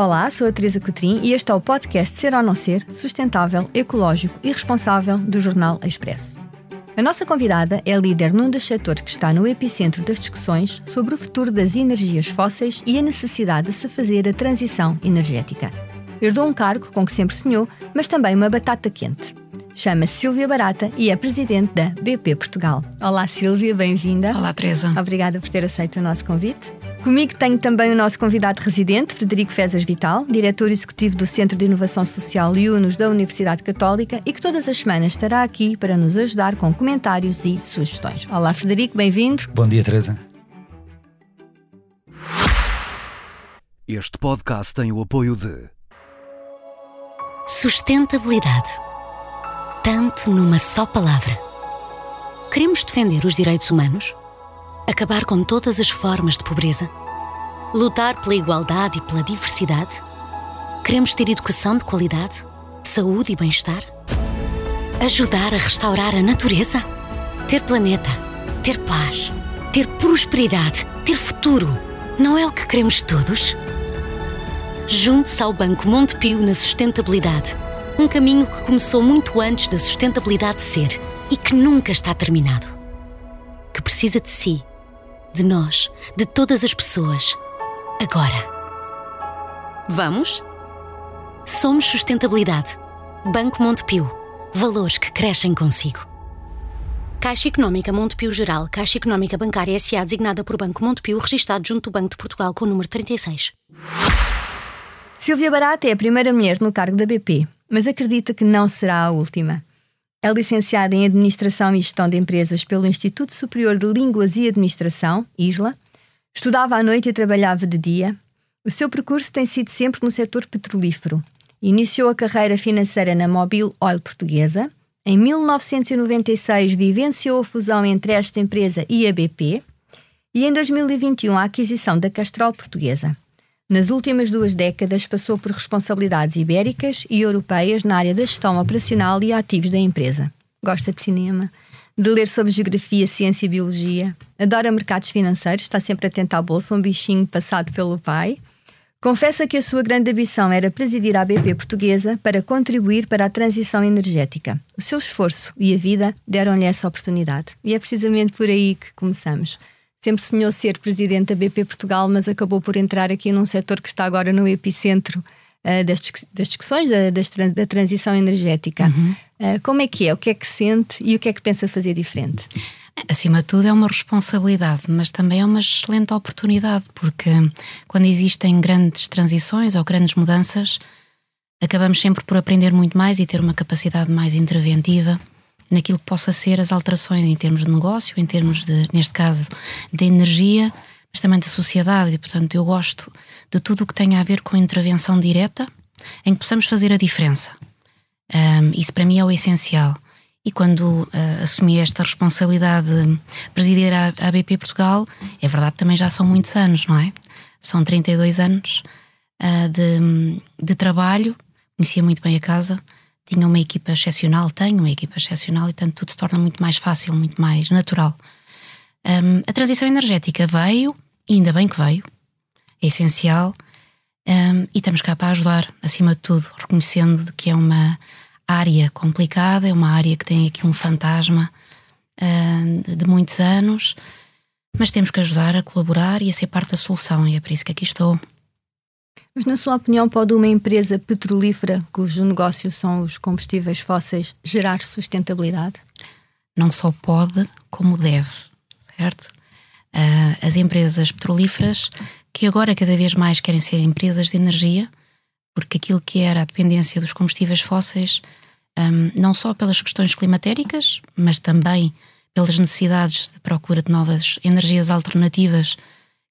Olá, sou a Teresa Cotrim e este é o podcast Ser ou Não Ser, sustentável, ecológico e responsável do Jornal Expresso. A nossa convidada é líder num dos setores que está no epicentro das discussões sobre o futuro das energias fósseis e a necessidade de se fazer a transição energética. Herdou um cargo com que sempre sonhou, mas também uma batata quente. Chama-se Silvia Barata e é presidente da BP Portugal. Olá, Silvia, bem-vinda. Olá, Teresa. Obrigada por ter aceito o nosso convite. Comigo tenho também o nosso convidado residente, Frederico Fezas Vital, diretor executivo do Centro de Inovação Social IUNOS da Universidade Católica e que todas as semanas estará aqui para nos ajudar com comentários e sugestões. Olá, Frederico, bem-vindo. Bom dia, Teresa. Este podcast tem o apoio de Sustentabilidade. Tanto numa só palavra. Queremos defender os direitos humanos? Acabar com todas as formas de pobreza? Lutar pela igualdade e pela diversidade? Queremos ter educação de qualidade? Saúde e bem-estar? Ajudar a restaurar a natureza? Ter planeta? Ter paz? Ter prosperidade? Ter futuro? Não é o que queremos todos? Junte-se ao Banco Montepio na sustentabilidade. Um caminho que começou muito antes da sustentabilidade ser e que nunca está terminado. Que precisa de si, de nós, de todas as pessoas. Agora. Vamos? Somos Sustentabilidade. Banco Montepio. Valores que crescem consigo. Caixa Económica Montepio Geral, Caixa Económica Bancária S.A. designada por Banco Montepio, registado junto do Banco de Portugal com o número 36. Silvia Barata é a primeira mulher no cargo da BP, mas acredita que não será a última. É licenciada em Administração e Gestão de Empresas pelo Instituto Superior de Línguas e Administração, ISLA. Estudava à noite e trabalhava de dia. O seu percurso tem sido sempre no setor petrolífero. Iniciou a carreira financeira na Mobil Oil Portuguesa. Em 1996 vivenciou a fusão entre esta empresa e a BP. E em 2021 a aquisição da Castrol Portuguesa. Nas últimas duas décadas, passou por responsabilidades ibéricas e europeias na área da gestão operacional e ativos da empresa. Gosta de cinema, de ler sobre geografia, ciência e biologia, adora mercados financeiros, está sempre atento à bolsa, um bichinho passado pelo pai. Confessa que a sua grande ambição era presidir a BP portuguesa para contribuir para a transição energética. O seu esforço e a vida deram-lhe essa oportunidade. E é precisamente por aí que começamos. Sempre sonhou ser presidente da BP Portugal, mas acabou por entrar aqui num setor que está agora no epicentro uh, das, das, discussões da, das, da, transição energética. Uhum. Uh, como é que é? O que é que sente e o que é que pensa fazer diferente? Acima de tudo, é uma responsabilidade, mas também é uma excelente oportunidade, porque quando existem grandes transições ou grandes mudanças, acabamos sempre por aprender muito mais e ter uma capacidade mais interventiva naquilo que possa ser as alterações em termos de negócio, em termos de, neste caso, de energia, mas também da sociedade. E, portanto, eu gosto de tudo o que tenha a ver com intervenção direta, em que possamos fazer a diferença. Um, isso para mim é o essencial. E quando uh, assumi esta responsabilidade de presidir a, a BP Portugal, é verdade também já são muitos anos, não é? São 32 anos uh, de, de trabalho, conhecia muito bem a casa, tinha uma equipa excepcional, tenho uma equipa excepcional e, portanto, tudo se torna muito mais fácil, muito mais natural. Um, a transição energética veio, e ainda bem que veio, é essencial, um, e estamos cá para ajudar, acima de tudo, reconhecendo que é uma área complicada, é uma área que tem aqui um fantasma uh, de muitos anos, mas temos que ajudar a colaborar e a ser parte da solução, e é por isso que aqui estou. Mas, na sua opinião, pode uma empresa petrolífera, cujo negócio são os combustíveis fósseis, gerar sustentabilidade? Não só pode, como deve, certo? Uh, as empresas petrolíferas, que agora cada vez mais querem ser empresas de energia, porque aquilo que era a dependência dos combustíveis fósseis, um, não só pelas questões climatéricas, mas também pelas necessidades de procura de novas energias alternativas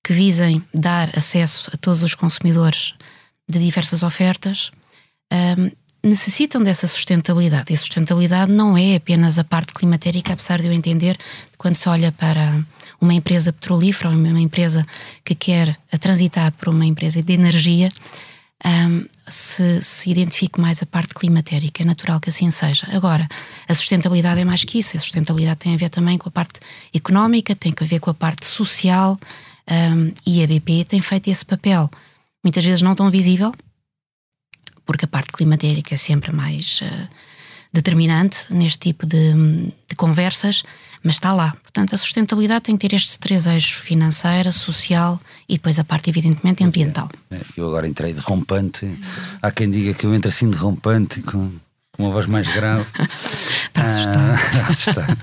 que visem dar acesso a todos os consumidores de diversas ofertas, um, necessitam dessa sustentabilidade. E sustentabilidade não é apenas a parte climatérica, apesar de eu entender quando se olha para uma empresa petrolífera ou uma empresa que quer transitar por uma empresa de energia, um, se, se identifique mais a parte climatérica. É natural que assim seja. Agora, a sustentabilidade é mais que isso. A sustentabilidade tem a ver também com a parte económica, tem a ver com a parte social, um, e a BP tem feito esse papel muitas vezes não tão visível, porque a parte climatérica é sempre mais uh, determinante neste tipo de, de, conversas, mas está lá. Portanto, a sustentabilidade tem que ter estes três eixos: financeira, social e depois a parte, evidentemente, ambiental. É, eu agora entrei de rompante. Há quem diga que eu entro assim de rompante, com uma voz mais grave. para assustar. Ah, para assustar.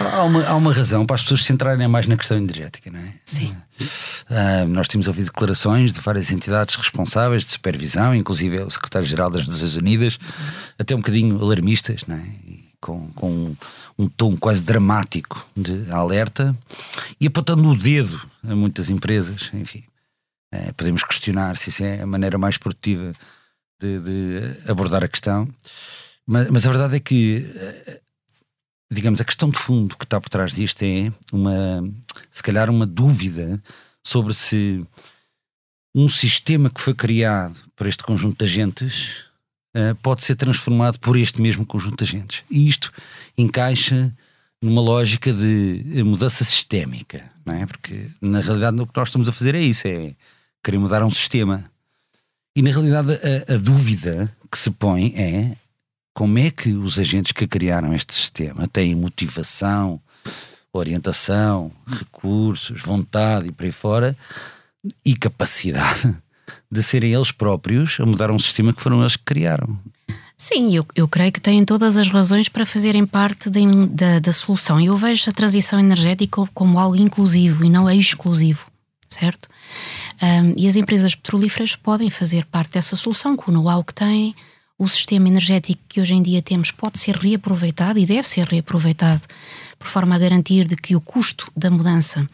há, uma, há uma razão para as pessoas se centrarem mais na questão energética, não é? Sim. Ah, nós temos ouvido declarações de várias entidades responsáveis de supervisão, inclusive o secretário-geral das Nações Unidas, até um bocadinho alarmistas, não é? Com, com um tom quase dramático de alerta e apontando o dedo a muitas empresas, enfim. É, podemos questionar se isso é a maneira mais produtiva de, de abordar a questão. Mas, mas a verdade é que, eh, digamos, a questão de fundo que está por trás disto é uma, se calhar, uma dúvida sobre se um sistema que foi criado por este conjunto de agentes uh, pode ser transformado por este mesmo conjunto de agentes. E isto encaixa numa lógica de mudança sistémica, não é? Porque na realidade o que nós estamos a fazer é isso, é querer mudar um sistema. E na realidade a, a dúvida que se põe é como é que os agentes que criaram este sistema têm motivação, orientação, recursos, vontade e por aí fora e capacidade de serem eles próprios a mudar um sistema que foram eles que criaram. Sim, eu, eu creio que têm todas as razões para fazerem parte de, da, da solução. Eu vejo a transição energética como algo inclusivo e não exclusivo, certo? Um, e as empresas petrolíferas podem fazer parte dessa solução com o know-how que têm, o sistema energético que hoje em dia temos pode ser reaproveitado e deve ser reaproveitado por forma a garantir de que o custo da mudança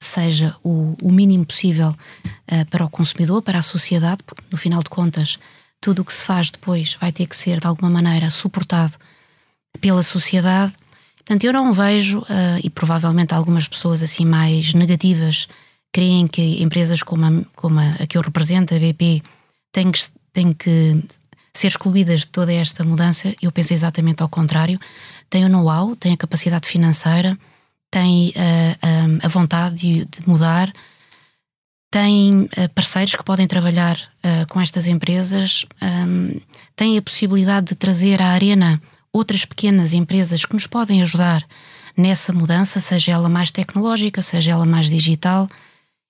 seja o, o mínimo possível uh, para o consumidor, para a sociedade, porque no final de contas tudo o que se faz depois vai ter que ser de alguma maneira suportado pela sociedade. Portanto, eu não vejo, uh, e provavelmente algumas pessoas assim mais negativas creem que empresas como a, como a, a que eu represento, a BP, têm que, têm que ser excluídas de toda esta mudança, eu penso exatamente ao contrário. Tem o know-how, tem a capacidade financeira, tem uh, a vontade de, de, mudar, tem uh, parceiros que podem trabalhar uh, com estas empresas, um, tem a possibilidade de trazer à arena outras pequenas empresas que nos podem ajudar nessa mudança, seja ela mais tecnológica, seja ela mais digital.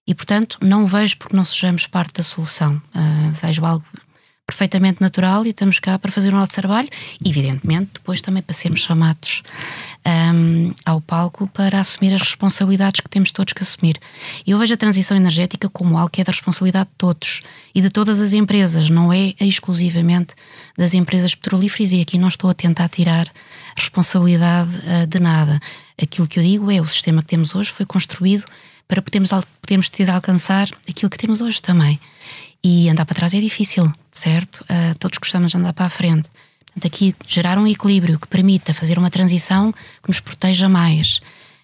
E, portanto, não vejo porque não sejamos parte da solução. Uh, vejo algo perfeitamente natural e estamos cá para fazer o nosso trabalho evidentemente, depois também para sermos chamados um, ao palco para assumir as responsabilidades que temos todos que assumir. Eu vejo a transição energética como algo que é da responsabilidade de todos e de todas as empresas, não é exclusivamente das empresas petrolíferas e aqui não estou a tentar tirar responsabilidade uh, de nada. Aquilo que eu digo é o sistema que temos hoje foi construído para podermos, podermos ter de alcançar aquilo que temos hoje também. E andar para trás é difícil, certo? Uh, todos gostamos de andar para a frente. Portanto, aqui gerar um equilíbrio que permita fazer uma transição que nos proteja mais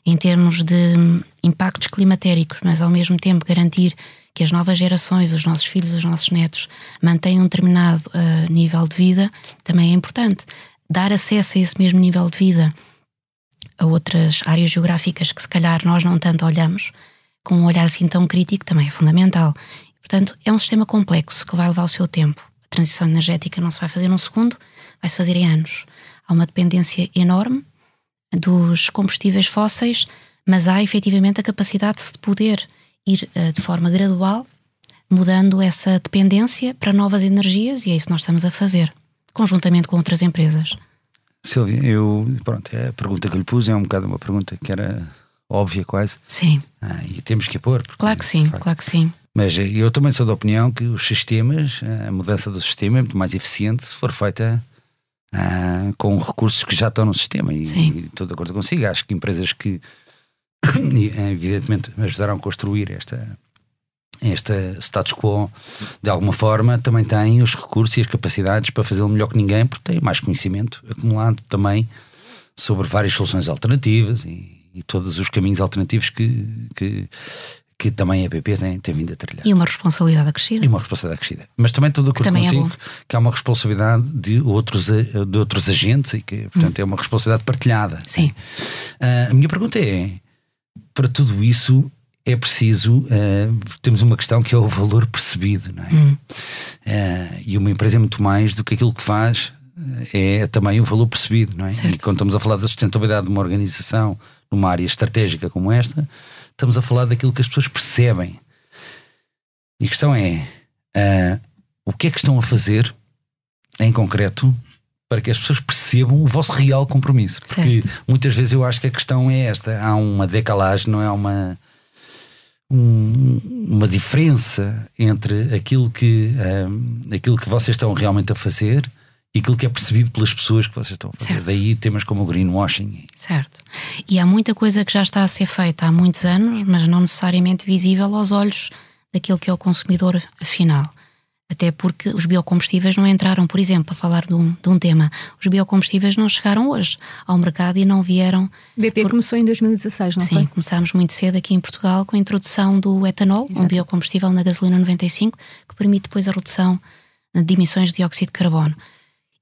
em termos de impactos climatéricos, mas ao mesmo tempo garantir que as novas gerações, os nossos filhos, os nossos netos, mantenham um determinado uh, nível de vida, também é importante. Dar acesso a esse mesmo nível de vida a outras áreas geográficas que se calhar nós não tanto olhamos, com um olhar assim tão crítico, também é fundamental. Portanto, é um sistema complexo que vai levar o seu tempo. A transição energética não se vai fazer num segundo, vai se fazer em anos. Há uma dependência enorme dos combustíveis fósseis, mas há efetivamente a capacidade de se poder ir uh, de forma gradual mudando essa dependência para novas energias e é isso que nós estamos a fazer, conjuntamente com outras empresas. Silvia, eu, pronto, a pergunta que lhe pus é um bocado uma pergunta que era óbvia quase. Sim. Ah, e temos que a pôr. Porque, claro que sim, claro que sim. Mas eu também sou da opinião que os sistemas, a mudança do sistema é muito mais eficiente se for feita ah, com recursos que já estão no sistema. E, Sim. e estou de acordo consigo. Acho que empresas que, evidentemente, ajudaram a construir esta, esta status quo de alguma forma também têm os recursos e as capacidades para fazê-lo melhor que ninguém, porque têm mais conhecimento acumulado também sobre várias soluções alternativas e, e todos os caminhos alternativos que, que, que também a BP tem, tem vindo a trilhar. E uma responsabilidade acrescida. E uma responsabilidade acrescida. Mas também todo o curso consigo é que há uma responsabilidade de outros, de outros agentes e que, portanto, hum. é uma responsabilidade partilhada. Sim. Uh, a minha pergunta é: para tudo isso, é preciso. Uh, temos uma questão que é o valor percebido, não é? Hum. Uh, e uma empresa é muito mais do que aquilo que faz, é também o valor percebido, não é? Certo. E quando estamos a falar da sustentabilidade de uma organização numa área estratégica como esta, estamos a falar daquilo que as pessoas percebem. E a questão é: uh, o que é que estão a fazer em concreto para que as pessoas percebam o vosso real compromisso? Porque certo. muitas vezes eu acho que a questão é esta: há uma decalagem, não é uma. Um, uma diferença entre aquilo que, um, ah, aquilo que vocês estão realmente a fazer e aquilo que é percebido pelas pessoas que vocês estão a fazer. Certo. Daí temas como o greenwashing. Certo. E há muita coisa que já está a ser feita há muitos anos, mas não necessariamente visível aos olhos daquilo que é o consumidor final. Até porque os biocombustíveis não entraram, por exemplo, a falar de um, de um tema, os biocombustíveis não chegaram hoje ao mercado e não vieram. BP por... começou em 2016, não Sim, foi? Sim, começámos muito cedo aqui em Portugal com a introdução do etanol, Exato. um biocombustível na gasolina 95, que permite depois a redução de emissões de dióxido de carbono.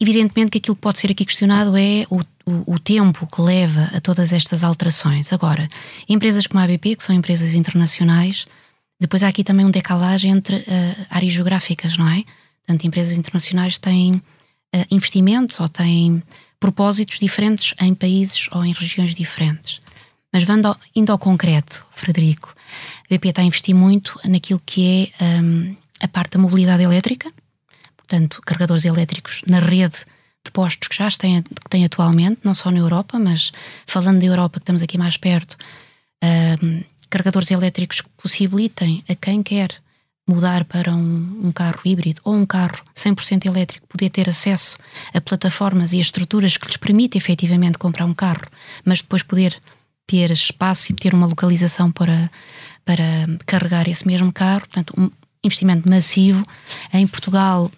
Evidentemente que aquilo que pode ser aqui questionado é o, o, o, tempo que leva a todas estas alterações. Agora, empresas como a ABP, que são empresas internacionais, depois há aqui também um decalagem entre uh, áreas geográficas, não é? Portanto, empresas internacionais têm uh, investimentos ou têm propósitos diferentes em países ou em regiões diferentes. Mas ao, indo ao concreto, Frederico, a BP está a investir muito naquilo que é um, a parte da mobilidade elétrica, portanto, carregadores elétricos na rede de postos que já têm, que têm atualmente, não só na Europa, mas falando da Europa, que estamos aqui mais perto, uh, carregadores elétricos que possibilitem a quem quer mudar para um, um, carro híbrido ou um carro 100% elétrico, poder ter acesso a plataformas e a estruturas que lhes permitem efetivamente comprar um carro, mas depois poder ter espaço e ter uma localização para, para carregar esse mesmo carro. Portanto, um investimento massivo. Em Portugal,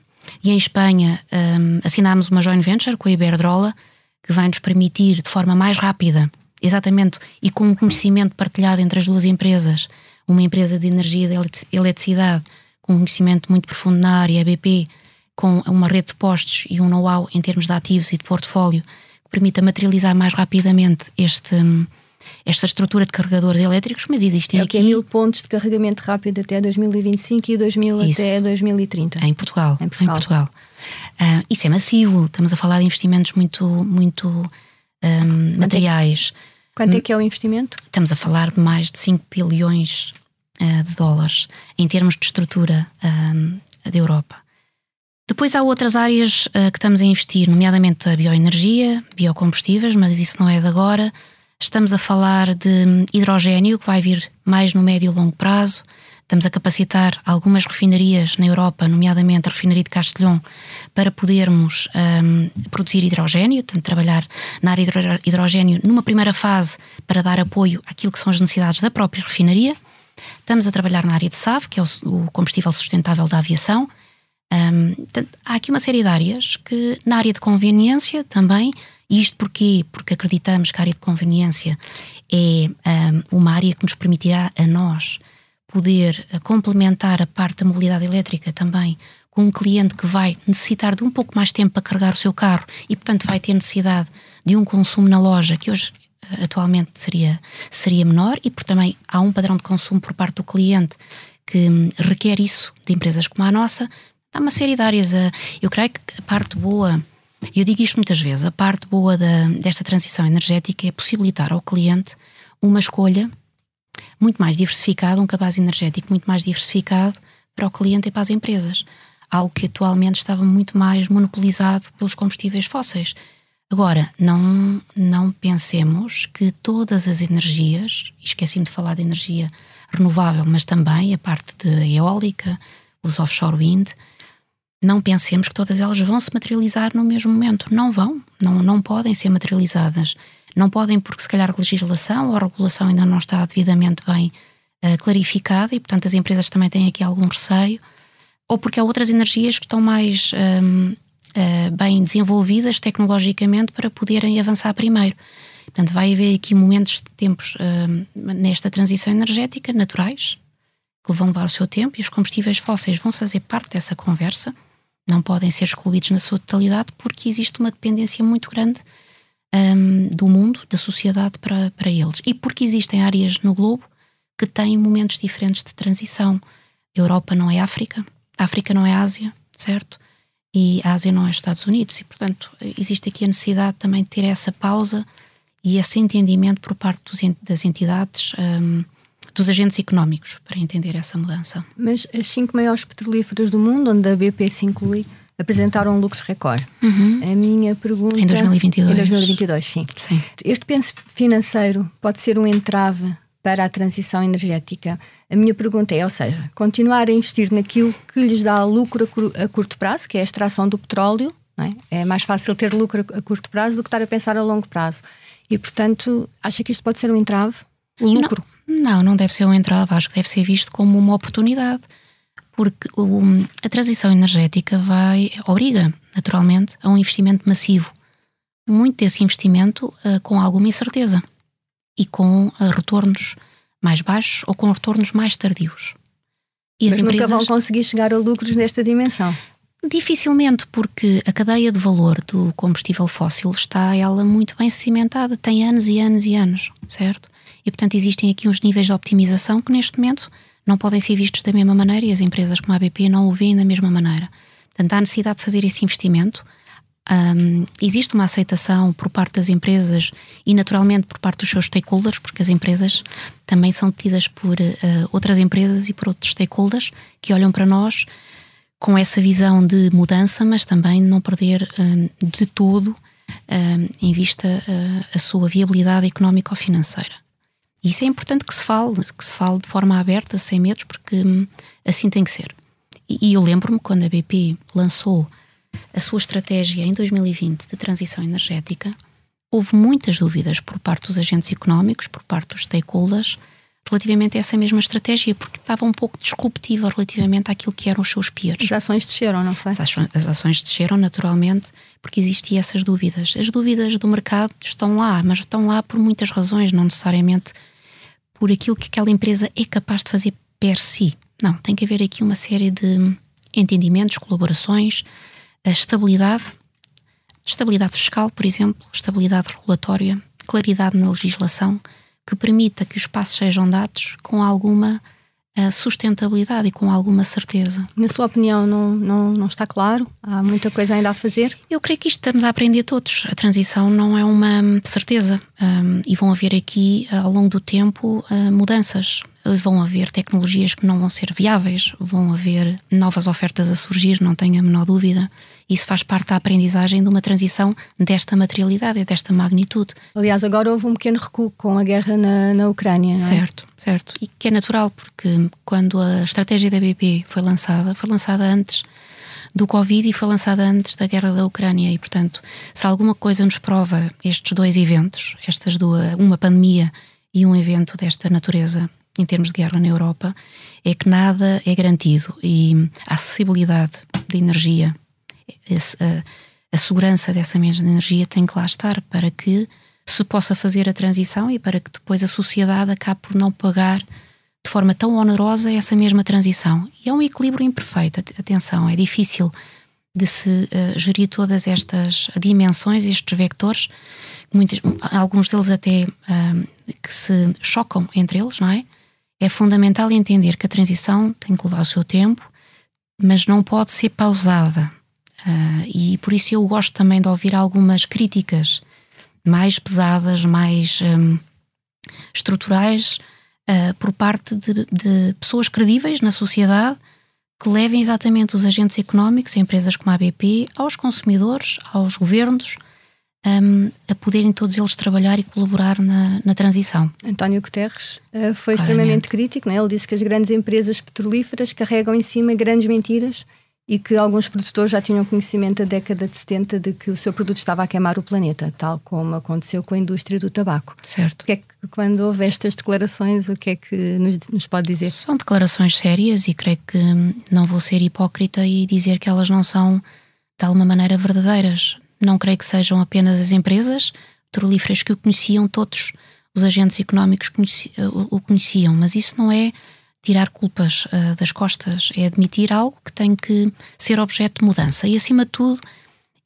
e em Espanha um, assinámos uma joint venture com a Iberdrola, que vai nos permitir, de forma mais rápida, exatamente, e com um conhecimento partilhado entre as duas empresas, uma empresa de energia de eletricidade, com um conhecimento muito profundo na área, a BP, com uma rede de postos e um know-how em termos de ativos e de portfólio, que permita materializar mais rapidamente este hum, esta estrutura de carregadores elétricos, mas existem é aqui. É mil pontos de carregamento rápido até 2025 e 2000 isso. até 2030. Em Portugal. Em Portugal. Em Portugal. Uh, isso é massivo, estamos a falar de investimentos muito, muito um, é materiais. Quanto é que é o investimento? Estamos a falar de mais de 5 bilhões uh, de dólares em termos de estrutura da Europa. Depois há outras áreas uh, que estamos a investir, nomeadamente a bioenergia, biocombustíveis, mas isso não é de agora. Estamos a falar de hidrogênio, que vai vir mais no médio e longo prazo. Estamos a capacitar algumas refinarias na Europa, nomeadamente a refinaria de Castelhão, para podermos um, produzir hidrogênio, portanto, trabalhar na área de hidrogênio numa primeira fase para dar apoio àquilo que são as necessidades da própria refinaria. Estamos a trabalhar na área de SAF, que é o, combustível sustentável da aviação. Um, portanto, há aqui uma série de áreas que, na área de conveniência também, isto porquê? Porque acreditamos que a área de conveniência é um, uma área que nos permitirá a nós poder eh, complementar a parte da mobilidade elétrica também com um cliente que vai necessitar de um pouco mais tempo para carregar o seu carro e, portanto, vai ter necessidade de um consumo na loja que hoje eh, atualmente seria, seria menor e porque também há um padrão de consumo por parte do cliente que hum, requer isso de empresas como a nossa. Há uma série de áreas. Eh, eu creio que a parte boa e eu digo isto muitas vezes: a parte boa da, desta transição energética é possibilitar ao cliente uma escolha muito mais diversificada, um cabaz energético muito mais diversificado para o cliente e para as empresas. Algo que atualmente estava muito mais monopolizado pelos combustíveis fósseis. Agora, não, não pensemos que todas as energias, esqueci-me de falar de energia renovável, mas também a parte de eólica, os offshore wind, não pensemos que todas elas vão se materializar no mesmo momento. Não vão, não, não podem ser materializadas. Não podem porque se calhar legislação ou regulação ainda não está devidamente bem uh, clarificada e, portanto, as empresas também têm aqui algum receio, ou porque há outras energias que estão mais um, ehm, uh, eh, bem desenvolvidas tecnologicamente para poderem avançar primeiro. Portanto, vai haver aqui momentos de tempos uh, nesta transição energética naturais que vão levar o seu tempo e os combustíveis fósseis vão fazer parte dessa conversa não podem ser excluídos na sua totalidade porque existe uma dependência muito grande um, do mundo, da sociedade para, para eles. E porque existem áreas no globo que têm momentos diferentes de transição. Europa não é África, África não é Ásia, certo? E a Ásia não é Estados Unidos, e portanto existe aqui a necessidade também de ter essa pausa e esse entendimento por parte dos, das entidades, um, dos agentes económicos, para entender essa mudança. Mas as cinco maiores petrolíferas do mundo, onde a BP se inclui, apresentaram lucros recorde. Uhum. A minha pergunta. Em 2022. Em 2022, sim. sim. Este penso financeiro pode ser um entrave para a transição energética. A minha pergunta é, ou seja, continuar a investir naquilo que lhes dá lucro a, curto prazo, que é a extração do petróleo, é? é? mais fácil ter lucro a curto prazo do que estar a pensar a longo prazo. E, portanto, acha que isto pode ser um entrave? O lucro? Não, não, não deve ser um entrave, acho que deve ser visto como uma oportunidade porque o, a transição energética vai obriga naturalmente a um investimento massivo. Muito desse investimento uh, com alguma incerteza e com uh, retornos mais baixos ou com retornos mais tardios. E Mas empresas... nunca vão conseguir chegar a lucros nesta dimensão. Dificilmente, porque a cadeia de valor do combustível fóssil está ela muito bem sedimentada, tem anos e anos e anos, certo? E portanto existem aqui uns níveis de optimização que neste momento não podem ser vistos da mesma maneira e as empresas como a ABP não o veem da mesma maneira. Portanto, há necessidade de fazer esse investimento. Um, existe uma aceitação por parte das empresas e, naturalmente, por parte dos seus stakeholders, porque as empresas também são tidas por uh, outras empresas e por outros stakeholders que olham para nós com essa visão de mudança, mas também não perder um, de todo um, em vista uh, a sua viabilidade económica ou financeira. E isso é importante que se fale, que se fale de forma aberta, sem medos, porque hum, assim tem que ser. E, e eu lembro-me quando a BP lançou a sua estratégia em 2020 de transição energética, houve muitas dúvidas por parte dos agentes económicos, por parte dos stakeholders, relativamente a essa mesma estratégia, porque estava um pouco disruptiva relativamente àquilo que eram os seus peers. As ações desceram, não foi? As ações, as ações desceram naturalmente porque existiam essas dúvidas. As dúvidas do mercado estão lá, mas estão lá por muitas razões, não necessariamente por aquilo que aquela empresa é capaz de fazer per si. Não, tem que haver aqui uma série de entendimentos, colaborações, a estabilidade, estabilidade fiscal, por exemplo, estabilidade regulatória, claridade na legislação, que permita que os passos sejam dados com alguma sustentabilidade e com alguma certeza. Na sua opinião, não, não, não está claro? Há muita coisa ainda a fazer? Eu creio que isto estamos a aprender todos. A transição não é uma certeza um, e vão haver aqui, ao longo do tempo, uh, mudanças. Vão haver tecnologias que não vão ser viáveis, vão haver novas ofertas a surgir, não tenho a menor dúvida. Isso faz parte da aprendizagem de uma transição desta materialidade e desta magnitude. Aliás, agora houve um pequeno recuo com a guerra na, na Ucrânia, não é? Certo, certo. E que é natural, porque quando a estratégia da BP foi lançada, foi lançada antes do Covid e foi lançada antes da guerra da Ucrânia. E, portanto, se alguma coisa nos prova estes dois eventos, estas duas, uma pandemia e um evento desta natureza em termos de guerra na Europa, é que nada é garantido e a acessibilidade de energia esse, a, a segurança dessa mesma energia tem que lá estar para que se possa fazer a transição e para que depois a sociedade acabe por não pagar de forma tão onerosa essa mesma transição. E é um equilíbrio imperfeito, atenção, é difícil de se uh, gerir todas estas dimensões, estes vectores, muitos, alguns deles até uh, que se chocam entre eles, não é? É fundamental entender que a transição tem que levar o seu tempo, mas não pode ser pausada. Uh, e por isso eu gosto também de ouvir algumas críticas mais pesadas, mais um, estruturais, uh, por parte de, de, pessoas credíveis na sociedade que levem exatamente os agentes económicos, empresas como a ABP, aos consumidores, aos governos, um, a poderem todos eles trabalhar e colaborar na, na transição. António Guterres uh, foi Claramente. extremamente crítico, não é? ele disse que as grandes empresas petrolíferas carregam em cima grandes mentiras e que alguns produtores já tinham conhecimento da década de 70 de que o seu produto estava a queimar o planeta, tal como aconteceu com a indústria do tabaco. Certo. O que é que, quando houve estas declarações, o que é que nos, nos pode dizer? São declarações sérias e creio que não vou ser hipócrita e dizer que elas não são de alguma maneira verdadeiras. Não creio que sejam apenas as empresas petrolíferas que o conheciam, todos os agentes económicos o conheciam, mas isso não é tirar culpas uh, das costas, é admitir algo que tem que ser objeto de mudança. E acima de tudo,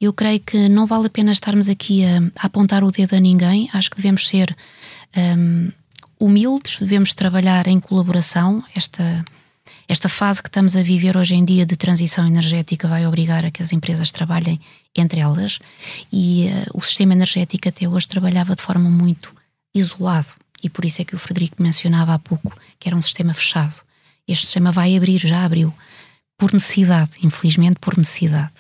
eu creio que não vale a pena estarmos aqui a, a apontar o dedo a ninguém, acho que devemos ser um, humildes, devemos trabalhar em colaboração. Esta, esta fase que estamos a viver hoje em dia de transição energética vai obrigar a que as empresas trabalhem entre elas e uh, o sistema energético até hoje trabalhava de forma muito isolado e por isso é que o Frederico mencionava há pouco que era um sistema fechado. Este sistema vai abrir, já abriu, por necessidade, infelizmente por necessidade.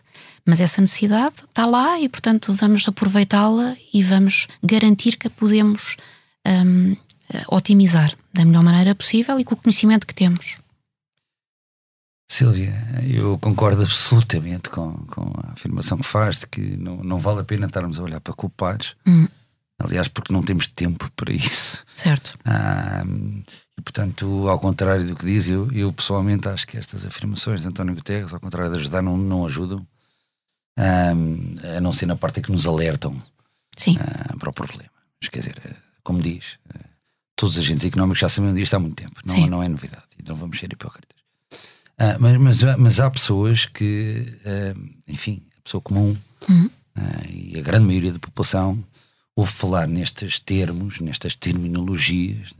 Mas essa necessidade está lá e, portanto, vamos aproveitá-la e vamos garantir que a podemos um, otimizar da melhor maneira possível e com o conhecimento que temos. Silvia, eu concordo absolutamente com, com a afirmação que faz de que não, não vale a pena estarmos a olhar para culpados. Hum. Aliás, porque não temos tempo para isso. Certo. Ah, e, portanto, ao contrário do que diz, eu, eu pessoalmente acho que estas afirmações de António Guterres, ao contrário de ajudar, não, não ajudam. Ah, a não ser na parte que nos alertam Sim. Ah, para o problema. Mas, quer dizer, como diz, todos os agentes económicos já sabiam disto há muito tempo. Não, não é novidade. E não vamos ser hipócritas. mas, mas, mas, há pessoas que, enfim, a pessoa comum uhum. e a grande maioria da população ouve falar nestes termos, nestas terminologias,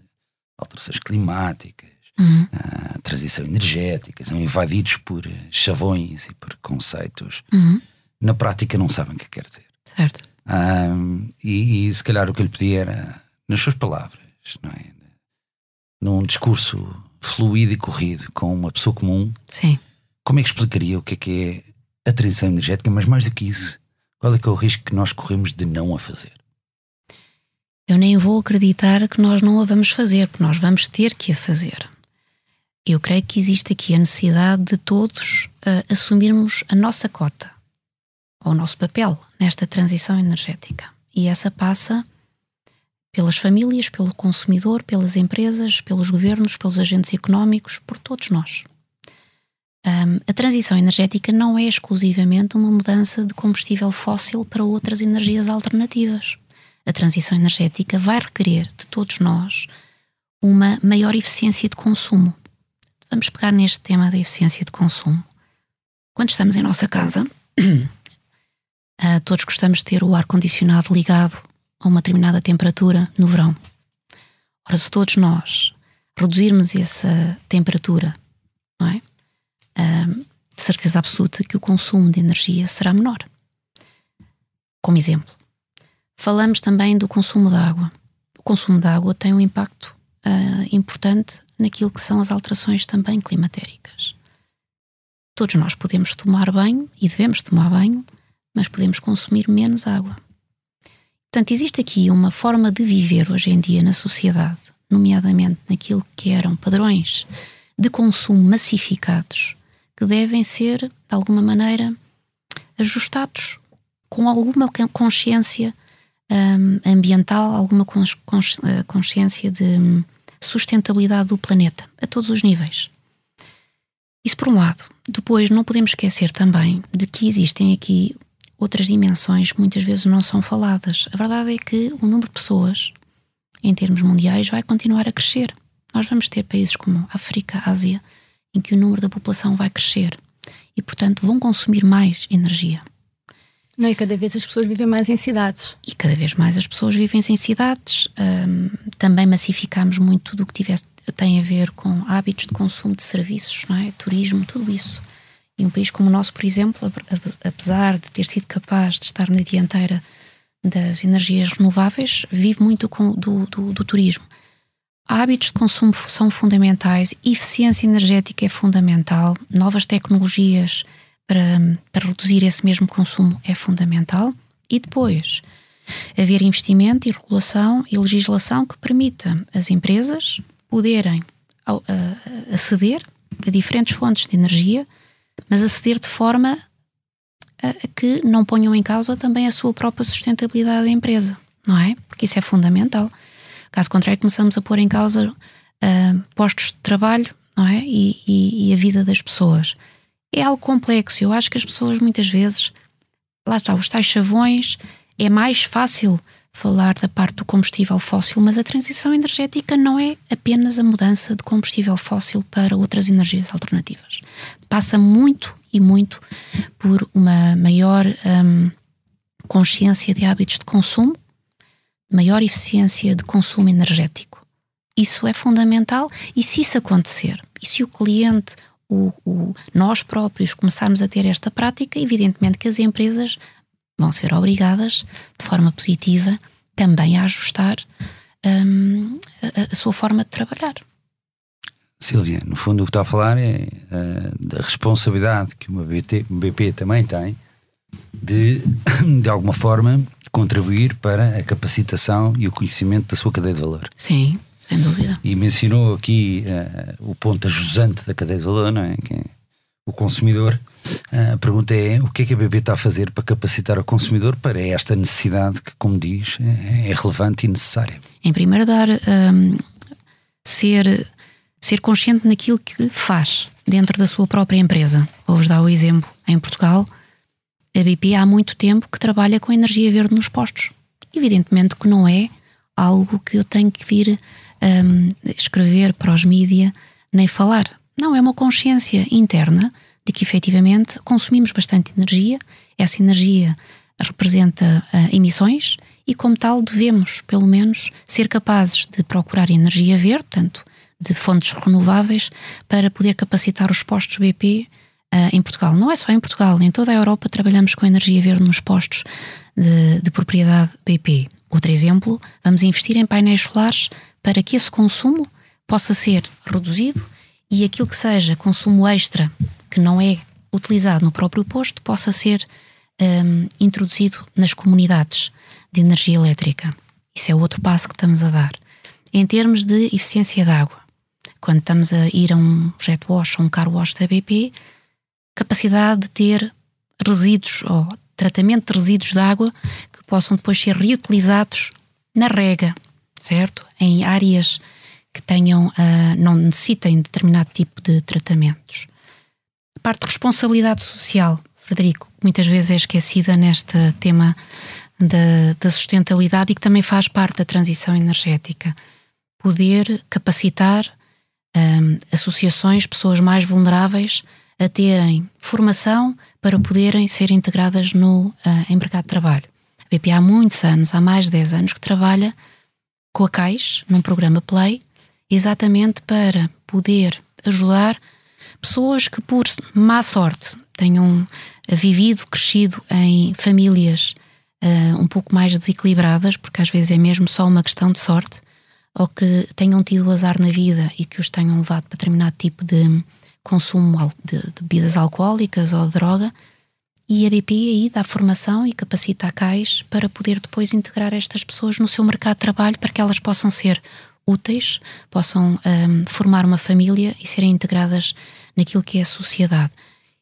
alterações climáticas, uhum. uh, transição energética, são invadidos por chavões e por conceitos. Uhum. Na prática não sabem o que quer dizer. Certo. Uh, e, e, se calhar o que eu lhe pedi era, nas suas palavras, não é? num discurso fluido e corrido com uma pessoa comum, Sim. como é que explicaria o que é que é a transição energética, mas mais do que isso, qual é que é o risco que nós corremos de não a fazer? Eu nem vou acreditar que nós não a vamos fazer, porque nós vamos ter que a fazer. Eu creio que existe aqui a necessidade de todos uh, assumirmos a nossa cota, ou o nosso papel nesta transição energética. E essa passa pelas famílias, pelo consumidor, pelas empresas, pelos governos, pelos agentes económicos, por todos nós. Um, a transição energética não é exclusivamente uma mudança de combustível fóssil para outras energias alternativas a transição energética vai requerer de todos nós uma maior eficiência de consumo. Vamos pegar neste tema da eficiência de consumo. Quando estamos em nossa casa, ah, todos gostamos de ter o ar-condicionado ligado a uma determinada temperatura no verão. Ora, se todos nós reduzirmos essa temperatura, não é? Ah, de certeza absoluta que o consumo de energia será menor. Como exemplo, Falamos também do consumo de água. O consumo de água tem um impacto uh, importante naquilo que são as alterações também climatéricas. Todos nós podemos tomar banho e devemos tomar banho, mas podemos consumir menos água. Portanto, existe aqui uma forma de viver hoje em dia na sociedade, nomeadamente naquilo que eram padrões de consumo massificados, que devem ser, de alguma maneira, ajustados com alguma consciência um, ambiental, alguma eh, consciência de hum, sustentabilidade do planeta, a todos os níveis. Isso por um lado. Depois, não podemos esquecer também de que existem aqui outras dimensões que muitas vezes não são faladas. A verdade é que o número de pessoas, em termos mundiais, vai continuar a crescer. Nós vamos ter países como África, Ásia, em que o número da população vai crescer e, portanto, vão consumir mais energia. Não, e cada vez as pessoas vivem mais em cidades. E cada vez mais as pessoas vivem em cidades. Um, também massificamos muito tudo o que tivesse, tem a ver com hábitos de consumo de serviços, não é? turismo, tudo isso. E um país como o nosso, por exemplo, apesar de ter sido capaz de estar na dianteira das energias renováveis, vive muito do, do, do turismo. Hábitos de consumo são fundamentais, eficiência energética é fundamental, novas tecnologias para, para reduzir esse mesmo consumo é fundamental. E depois, haver investimento e regulação e legislação que permita às empresas poderem aceder a diferentes fontes de energia, mas aceder de forma a que não ponham em causa também a sua própria sustentabilidade da empresa, não é? Porque isso é fundamental. Caso contrário, começamos a pôr em causa uh, postos de trabalho, não é? E, e, e a vida das pessoas é algo complexo. Eu acho que as pessoas muitas vezes, lá está, os tais chavões, é mais fácil falar da parte do combustível fóssil, mas a transição energética não é apenas a mudança de combustível fóssil para outras energias alternativas. Passa muito e muito por uma maior hum, consciência de hábitos de consumo, maior eficiência de consumo energético. Isso é fundamental e se isso acontecer, e se o cliente, o, o, nós próprios começarmos a ter esta prática, evidentemente que as empresas vão ser obrigadas, de forma positiva, também a ajustar um, a, a, sua forma de trabalhar. Silvia, no fundo o que está a falar é uh, da responsabilidade que uma BT, BP também tem de, de alguma forma, contribuir para a capacitação e o conhecimento da sua cadeia de valor. Sim, sem dúvida. E mencionou aqui uh, o ponto ajusante da cadeia de valor, não é? Que é o consumidor. Uh, a pergunta é: o que é que a BB está a fazer para capacitar o consumidor para esta necessidade que, como diz, é, é relevante e necessária? Em primeiro lugar, um, ser, ser consciente naquilo que faz dentro da sua própria empresa. Vou-vos dar o exemplo. Em Portugal, a BP há muito tempo que trabalha com energia verde nos postos. Evidentemente que não é algo que eu tenho que vir um, escrever para os mídia nem falar. Não, é uma consciência interna de que efetivamente consumimos bastante energia, essa energia representa uh, emissões e, como tal, devemos, pelo menos, ser capazes de procurar energia verde, tanto de fontes renováveis, para poder capacitar os postos BP uh, em Portugal. Não é só em Portugal, em toda a Europa trabalhamos com energia verde nos postos de, de propriedade BP. Outro exemplo, vamos investir em painéis solares para que esse consumo possa ser reduzido e aquilo que seja consumo extra que não é utilizado no próprio posto possa ser um, introduzido nas comunidades de energia elétrica. Isso é outro passo que estamos a dar. Em termos de eficiência de água, quando estamos a ir a um jet wash ou um car wash da BP, capacidade de ter resíduos ou tratamento de resíduos de água que possam depois ser reutilizados na rega, certo? Em áreas que tenham, uh, não necessitem de determinado tipo de tratamentos. A parte de responsabilidade social, Frederico, muitas vezes é esquecida neste tema da, da sustentabilidade e que também faz parte da transição energética. Poder capacitar um, ah, associações, pessoas mais vulneráveis a terem formação para poderem ser integradas no uh, em mercado de trabalho. A BP há muitos anos, há mais de 10 anos, que trabalha com a CAIS, num programa Play, exatamente para poder ajudar pessoas que, por má sorte, tenham vivido, crescido em famílias uh, um pouco mais desequilibradas, porque às vezes é mesmo só uma questão de sorte, ou que tenham tido azar na vida e que os tenham levado para determinado tipo de consumo de, de bebidas alcoólicas ou de droga, e a BP aí dá formação e capacita a CAIS para poder depois integrar estas pessoas no seu mercado de trabalho para que elas possam ser úteis, possam um, formar uma família e serem integradas naquilo que é a sociedade.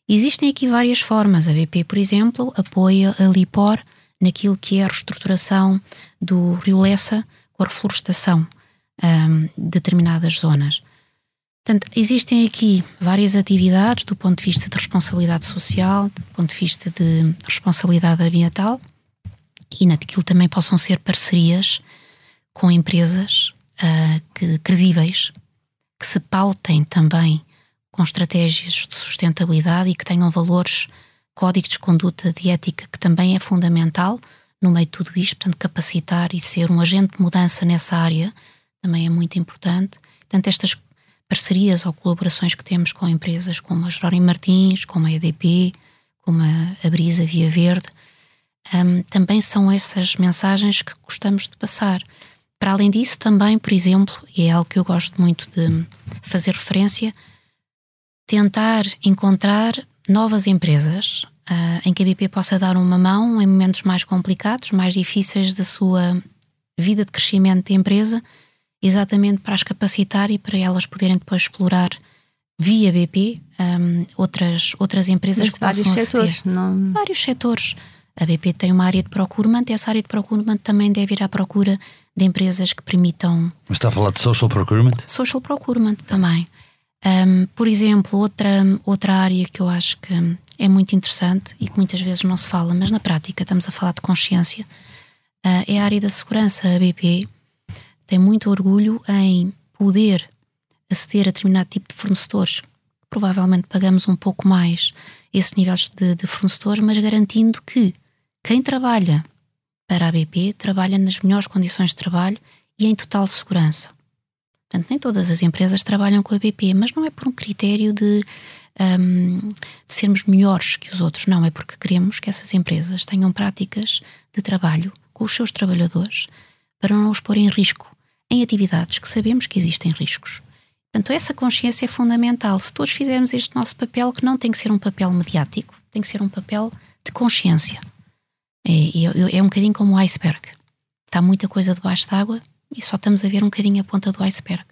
Existem aqui várias formas. A BP, por exemplo, apoia a LIPOR naquilo que é a reestruturação do Rio Lessa com a reflorestação um, de determinadas zonas. Portanto, existem aqui várias atividades do ponto de vista de responsabilidade social, do ponto de vista de responsabilidade ambiental e naquilo também possam ser parcerias com empresas uh, que, credíveis que se pautem também com estratégias de sustentabilidade e que tenham valores, códigos de conduta, de ética, que também é fundamental no meio de tudo isto, portanto, capacitar e ser um agente de mudança nessa área também é muito importante. Portanto, estas parcerias ou colaborações que temos com empresas como a Jerónimo Martins, como a EDP, como a, Brisa Via Verde, um, também são essas mensagens que gostamos de passar. Para além disso, também, por exemplo, e é algo que eu gosto muito de fazer referência, tentar encontrar novas empresas uh, em que a BP possa dar uma mão em momentos mais complicados, mais difíceis da sua vida de crescimento de empresa exatamente para as capacitar e para elas poderem depois explorar via BP um, outras, outras empresas Mas que vários setores, não... Vários setores. A BP tem uma área de procurement e essa área de procurement também deve ir à procura de empresas que permitam. Mas está a falar de social procurement? Social procurement também. Um, por exemplo, outra, outra área que eu acho que é muito interessante e que muitas vezes não se fala, mas na prática estamos a falar de consciência, uh, é a área da segurança. A BP tem muito orgulho em poder aceder a determinado tipo de fornecedores. Provavelmente pagamos um pouco mais esses níveis de, de fornecedores, mas garantindo que quem trabalha para a BP trabalha nas melhores condições de trabalho e em total segurança. Portanto, nem todas as empresas trabalham com a BP, mas não é por um critério de, um, de sermos melhores que os outros, não, é porque queremos que essas empresas tenham práticas de trabalho com os seus trabalhadores para não os pôr em risco em atividades que sabemos que existem riscos. Portanto, essa consciência é fundamental. Se todos fizermos este nosso papel, que não tem que ser um papel mediático, tem que ser um papel de consciência. É, é, um bocadinho como o iceberg. Está muita coisa debaixo d'água e só estamos a ver um bocadinho a ponta do iceberg.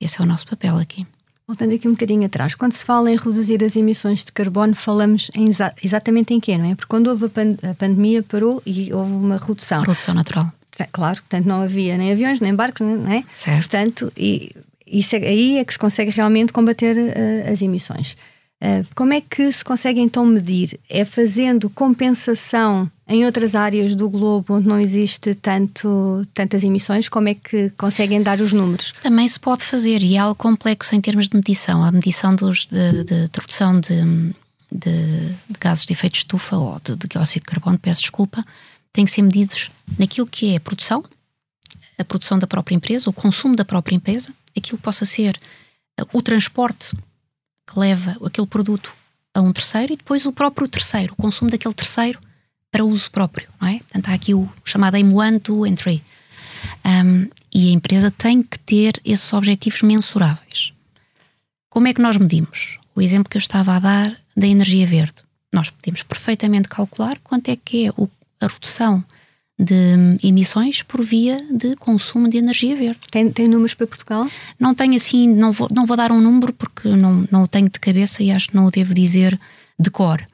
Esse é o nosso papel aqui. Voltando aqui um bocadinho atrás, quando se fala em reduzir as emissões de carbono, falamos em exa exatamente em quê, não é? Porque quando houve a, pan a, pandemia, parou e houve uma redução. Redução natural. Claro, portanto não havia nem aviões, nem barcos, não é? Certo. Portanto, e, isso é, aí é que se consegue realmente combater uh, as emissões. Uh, como é que se consegue então medir? É fazendo compensação em outras áreas do globo onde não existe tanto, tantas emissões? Como é que conseguem dar os números? Também se pode fazer e é algo complexo em termos de medição. A medição dos, de, de, de redução de, de, de, gases de efeito de estufa ou de, de dióxido de carbono, peço desculpa, tem que ser medidos naquilo que é a produção, a produção da própria empresa, o consumo da própria empresa, aquilo que possa ser o transporte que leva aquele produto a um terceiro e depois o próprio terceiro, o consumo daquele terceiro para uso próprio, não é? Portanto, há aqui o chamado M1 to Entry. Um, e a empresa tem que ter esses objetivos mensuráveis. Como é que nós medimos? O exemplo que eu estava a dar da energia verde. Nós podemos perfeitamente calcular quanto é que é o, a redução de emissões por via de consumo de energia verde. Tem, tem números para Portugal? Não tenho assim, não vou, não vou dar um número porque não, não o tenho de cabeça e acho que não o devo dizer de cor.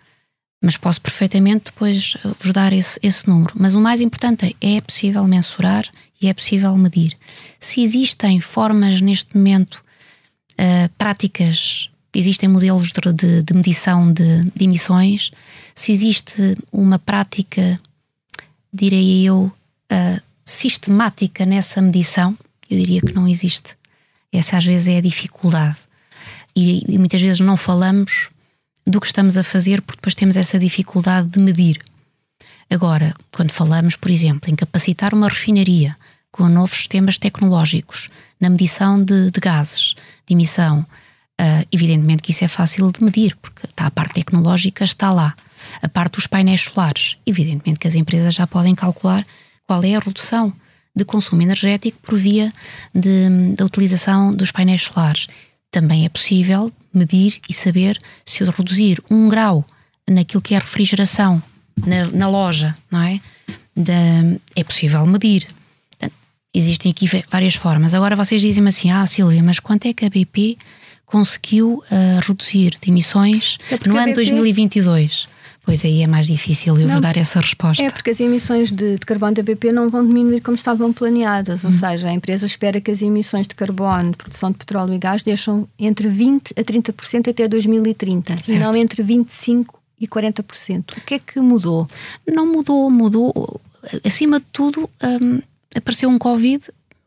Mas posso perfeitamente depois eh, vos dar esse, esse número. Mas o mais importante é, é possível mensurar e é possível medir. Se existem formas neste momento uh, práticas, existem modelos de, de, de medição de, de emissões, se existe uma prática direi eu, uh, sistemática nessa medição, eu diria que não existe. Essa às vezes é a dificuldade. E, e, muitas vezes não falamos do que estamos a fazer porque depois temos essa dificuldade de medir. Agora, quando falamos, por exemplo, em capacitar uma refinaria com novos sistemas tecnológicos na medição de, de gases, de emissão, uh, evidentemente que isso é fácil de medir, porque está a parte tecnológica, está lá. A parte dos painéis solares, evidentemente que as empresas já podem calcular qual é a redução de consumo energético por via de, da utilização dos painéis solares. Também é possível medir e saber se eu reduzir um grau naquilo que é a refrigeração na, na loja, não é? É possível medir. Existem aqui várias formas. Agora vocês dizem-me assim: ah, Silvia, mas quanto é que a BP conseguiu uh, reduzir de emissões é no ano BP... 2022? Pois aí é mais difícil eu não, vou dar essa resposta. É porque as emissões de, de, carbono da BP não vão diminuir como estavam planeadas, ou hum. seja, a empresa espera que as emissões de carbono de produção de petróleo e gás deixam entre 20% a 30% até 2030, certo. e não entre 25% e 40%. O que é que mudou? Não mudou, mudou. Acima de tudo, um, apareceu um Covid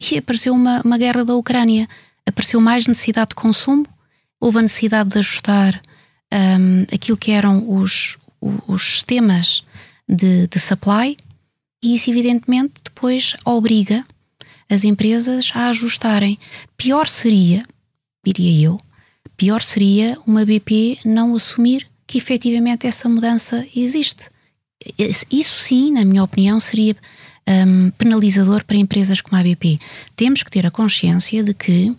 e apareceu uma, uma guerra da Ucrânia. Apareceu mais necessidade de consumo, houve a necessidade de ajustar um, aquilo que eram os, os sistemas de, de supply e isso, evidentemente, depois obriga as empresas a ajustarem. Pior seria, diria eu, pior seria uma BP não assumir que efetivamente essa mudança existe. Isso sim, na minha opinião, seria um, penalizador para empresas como a BP. Temos que ter a consciência de que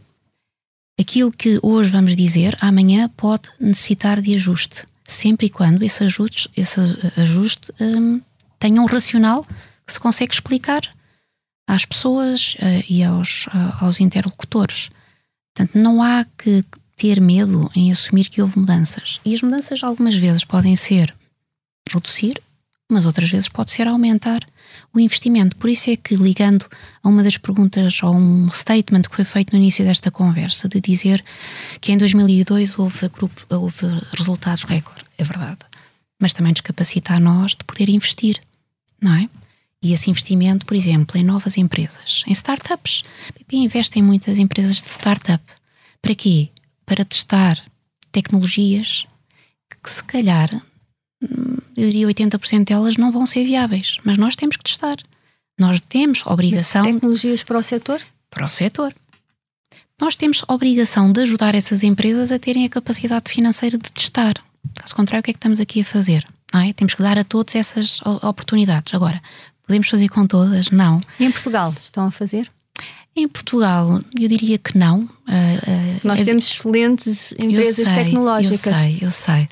aquilo que hoje vamos dizer, amanhã pode necessitar de ajuste sempre e quando esse ajuste, esse ajuste um, tenha um racional que se consegue explicar às pessoas uh, e aos, uh, aos interlocutores. Portanto, não há que ter medo em assumir que houve mudanças. E as mudanças algumas vezes podem ser reduzir, mas outras vezes pode ser aumentar o investimento. Por isso é que, ligando a uma das perguntas, ou um statement que foi feito no início desta conversa, de dizer que em 2002 houve, grupo, houve resultados recorde, é verdade, mas também nos capacita a nós de poder investir, não é? E esse investimento, por exemplo, em novas empresas, em startups. A PP investe em muitas empresas de startup. Para quê? Para testar tecnologias que, se calhar, eu diria 80% delas não vão ser viáveis, mas nós temos que testar. Nós temos obrigação. Tecnologias para o setor? Para o setor. nós temos obrigação de ajudar essas empresas a terem a capacidade financeira de testar. Caso contrário, o que é que estamos aqui a fazer? É? Temos que dar a todos essas oportunidades. Agora, podemos fazer com todas? Não. E em Portugal, estão a fazer? Em Portugal, eu diria que não. Uh, uh, Nós temos excelentes empresas sei, tecnológicas. Eu sei, eu sei.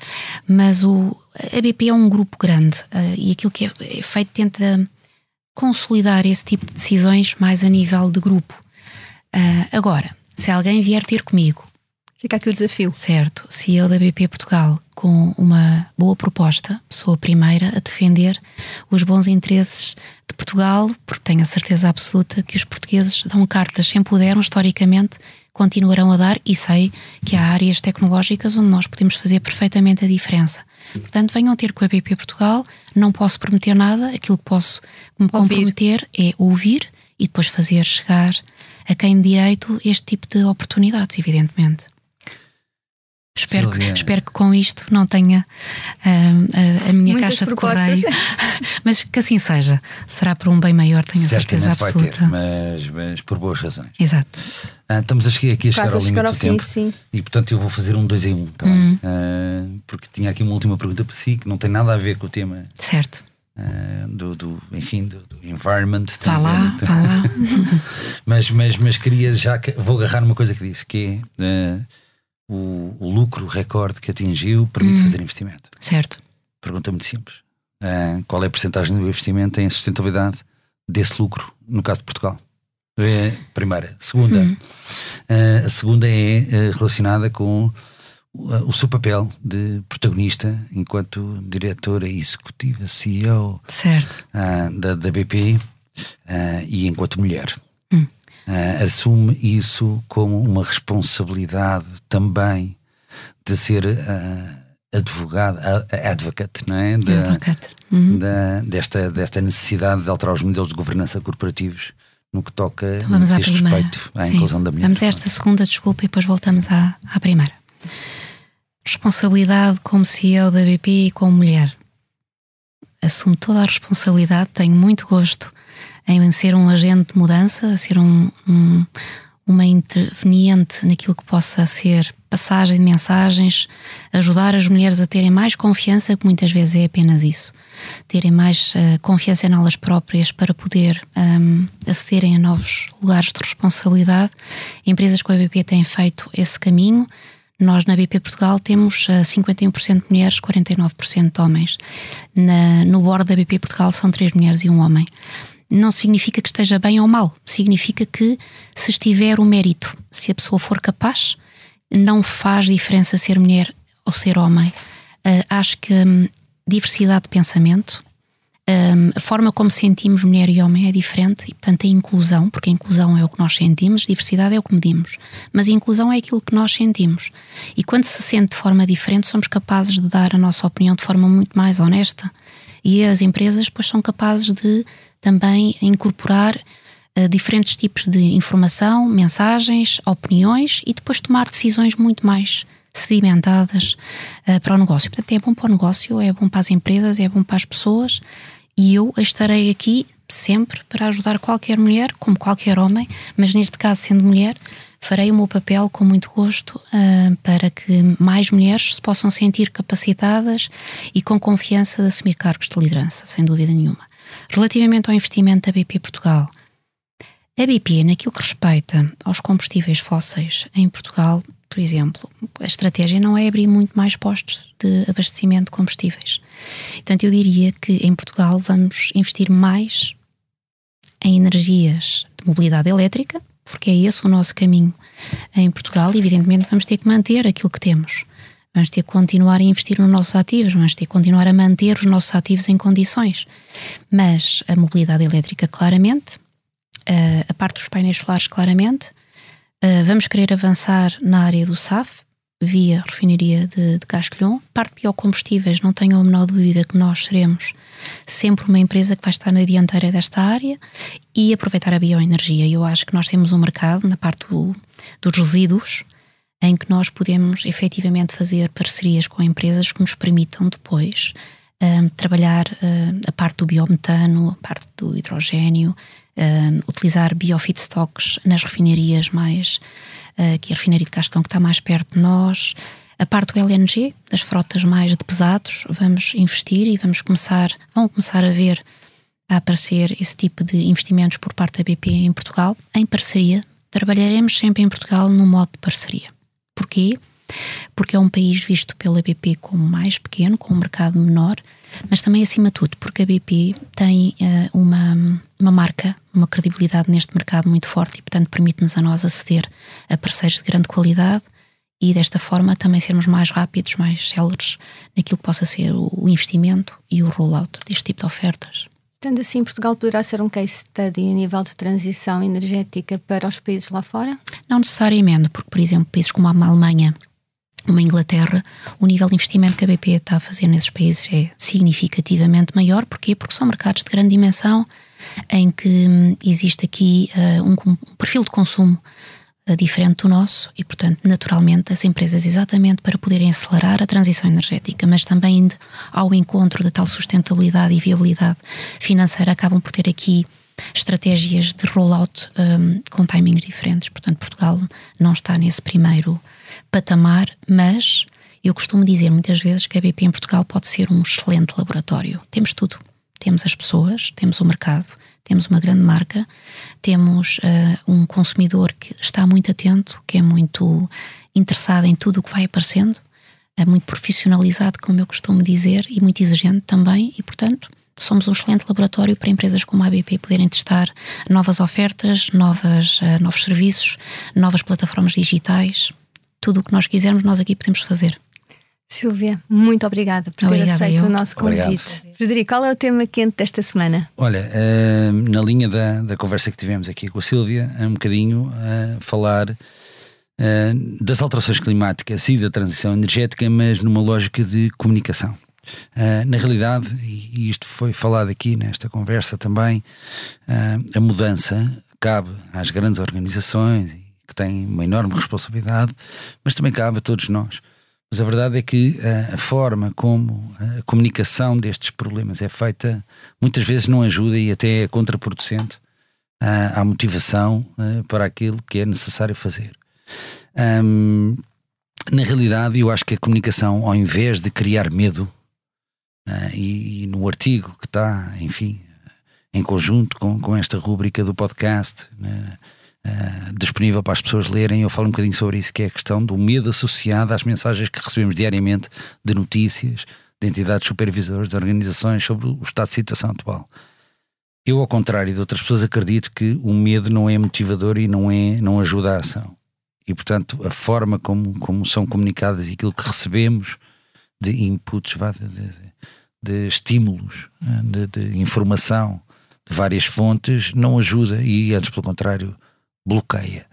Mas o, a BP é um grupo grande uh, e aquilo que é, é feito tenta consolidar esse tipo de decisões mais a nível de grupo. agora, se alguém vier ter comigo Fica aqui o desafio. Certo. Se eu da BP Portugal, com uma boa proposta, sou a primeira a defender os bons interesses de Portugal, porque tenho a certeza absoluta que os portugueses dão cartas, sempre puderam, historicamente, continuarão a dar, e sei que há áreas tecnológicas onde nós podemos fazer perfeitamente a diferença. Portanto, venham ter com a BP Portugal, não posso prometer nada, aquilo que posso me comprometer ouvir. é ouvir e depois fazer chegar a quem direito este tipo de oportunidades, evidentemente. Espero que, espero que com isto não tenha uh, a, a, minha Muitas caixa propostas. de correio, mas que assim seja. Será por um bem maior, tenho a certeza absoluta. Vai ter, mas, mas por boas razões. Exato. Uh, estamos aqui, aqui a chegar ao limite do tempo sim. e portanto eu vou fazer um dois em um, tá hum. uh, porque tinha aqui uma última pergunta para si que não tem nada a ver com o tema. Certo. Uh, do, do, enfim, do, do environment. Vá lá, vá lá. mas, mas, mas queria já que vou agarrar uma coisa que disse que é uh, o, o lucro recorde que atingiu permite hum, fazer investimento. Certo. Pergunta muito simples. Uh, qual é a porcentagem do investimento em sustentabilidade desse lucro, no caso de Portugal? É primeira. Segunda. Hum. Uh, a segunda é uh, relacionada com o seu papel de protagonista enquanto diretora executiva, CEO certo. da, da BP e enquanto mulher uh, assume isso como uma responsabilidade também de ser uh, advogado, advocate, não é? Da, advocate. Uhum. Da, desta, desta necessidade de alterar os modelos de governança corporativos no que toca então vamos no que diz respeito à Sim. inclusão da mulher. Vamos a esta segunda, desculpa, e depois voltamos à, à primeira. Responsabilidade como CEO da BP e como mulher. Assumo toda a responsabilidade, tenho muito gosto em ser um agente de mudança, ser um, um, uma interveniente naquilo que possa ser passagem de mensagens, ajudar as mulheres a terem mais confiança, que muitas vezes é apenas isso, terem mais uh, confiança nelas próprias para poder um, acederem a novos lugares de responsabilidade. Empresas com a BP têm feito esse caminho. Nós na BP Portugal temos uh, eh, 51% de mulheres, 49% de homens. Na, no board da BP Portugal são três mulheres e um homem não significa que esteja bem ou mal, significa que se estiver o mérito, se a pessoa for capaz, não faz diferença ser mulher ou ser homem. Uh, acho que um, diversidade de pensamento, um, a forma como sentimos mulher e homem é diferente e, portanto, a inclusão, porque a inclusão é o que nós sentimos, diversidade é o que medimos, mas a inclusão é aquilo que nós sentimos. E quando se sente de forma diferente, somos capazes de dar a nossa opinião de forma muito mais honesta. E as empresas, pois, são capazes de também incorporar uh, diferentes tipos de informação, mensagens, opiniões e depois tomar decisões muito mais sedimentadas uh, para o negócio. Portanto, é bom para o negócio, é bom para as empresas, é bom para as pessoas e eu estarei aqui sempre para ajudar qualquer mulher, como qualquer homem, mas neste caso, sendo mulher, farei o meu papel com muito gosto uh, para que mais mulheres se possam sentir capacitadas e com confiança de assumir cargos de liderança, sem dúvida nenhuma. Relativamente ao investimento da BP Portugal, a BP, naquilo que respeita aos combustíveis fósseis em Portugal, por exemplo, a estratégia não é abrir muito mais postos de abastecimento de combustíveis. Portanto, eu diria que em Portugal vamos investir mais em energias de mobilidade elétrica, porque é esse o nosso caminho em Portugal. Evidentemente, vamos ter que manter aquilo que temos. Vamos ter que continuar a investir nos nossos ativos, vamos ter que continuar a manter os nossos ativos em condições. Mas a mobilidade elétrica, claramente, a parte dos painéis solares, claramente, vamos querer avançar na área do SAF, via refinaria de, de Castelhon. Parte de biocombustíveis, não tenho a menor dúvida que nós seremos sempre uma empresa que vai estar na dianteira desta área e aproveitar a bioenergia. Eu acho que nós temos um mercado na parte do, dos resíduos em que nós podemos efetivamente fazer parcerias com empresas que nos permitam depois um, trabalhar uh, a parte do biometano, a parte do hidrogênio, uh, utilizar biofeedstocks nas refinarias mais, uh, que a refinaria de Castão que está mais perto de nós, a parte do LNG, das frotas mais de pesados, vamos investir e vamos começar, vão começar a ver a aparecer esse tipo de investimentos por parte da BP em Portugal, em parceria. Trabalharemos sempre em Portugal no modo de parceria. Porquê? Porque é um país visto pela BP como mais pequeno, com um mercado menor, mas também, acima de tudo, porque a BP tem uh, uma, uma marca, uma credibilidade neste mercado muito forte e, portanto, permite-nos a nós aceder a parceiros de grande qualidade e, desta forma, também sermos mais rápidos, mais céleres naquilo que possa ser o, o investimento e o rollout deste tipo de ofertas. Portanto, assim, Portugal poderá ser um case study a nível de transição energética para os países lá fora? Não necessariamente, porque, por exemplo, países como a Alemanha, uma Inglaterra, o nível de investimento que a BP está a fazer nesses países é significativamente maior. Porquê? Porque são mercados de grande dimensão em que hum, existe aqui uh, um, um, perfil de consumo diferente do nosso e, portanto, naturalmente, as empresas, exatamente para poderem acelerar a transição energética, mas também indo ao encontro da tal sustentabilidade e viabilidade financeira, acabam por ter aqui estratégias de rollout um, com timings diferentes. Portanto, Portugal não está nesse primeiro patamar, mas eu costumo dizer muitas vezes que a BP em Portugal pode ser um excelente laboratório. Temos tudo. Temos as pessoas, temos o mercado, temos uma grande marca, temos uh, um consumidor que está muito atento, que é muito interessado em tudo o que vai aparecendo, é muito profissionalizado, como eu costumo dizer, e muito exigente também, e portanto somos um excelente laboratório para empresas como a ABP poderem testar novas ofertas, novas, uh, novos serviços, novas plataformas digitais. Tudo o que nós quisermos, nós aqui podemos fazer. Silvia, muito obrigada por ter Obrigada aceito eu. o nosso convite. Obrigado. Frederico, qual é o tema quente desta semana? Olha, eh, na linha da, da conversa que tivemos aqui com a Sílvia, é um bocadinho a falar eh, das alterações climáticas e da transição energética, mas numa lógica de comunicação. Uh, na realidade, e isto foi falado aqui nesta conversa também, uh, a mudança cabe às grandes organizações que têm uma enorme responsabilidade, mas também cabe a todos nós. Mas a verdade é que uh, a forma como a comunicação destes problemas é feita muitas vezes não ajuda e até é contraproducente à motivação para aquilo que é necessário fazer. Na realidade, eu acho que a comunicação, ao invés de criar medo, e, no artigo que está, enfim, em conjunto com, com esta rúbrica do podcast, né, uh, disponível para as pessoas lerem, eu falo um bocadinho sobre isso, que é a questão do medo associado às mensagens que recebemos diariamente de notícias, de entidades supervisoras, de organizações sobre o estado de situação atual. Eu, ao contrário de outras pessoas, acredito que o medo não é motivador e não, é, não ajuda a ação. E, portanto, a forma como, como são comunicadas e aquilo que recebemos de inputs, de, de, de estímulos, né, de, de, informação de várias fontes, não ajuda e, antes pelo contrário, bloqueia.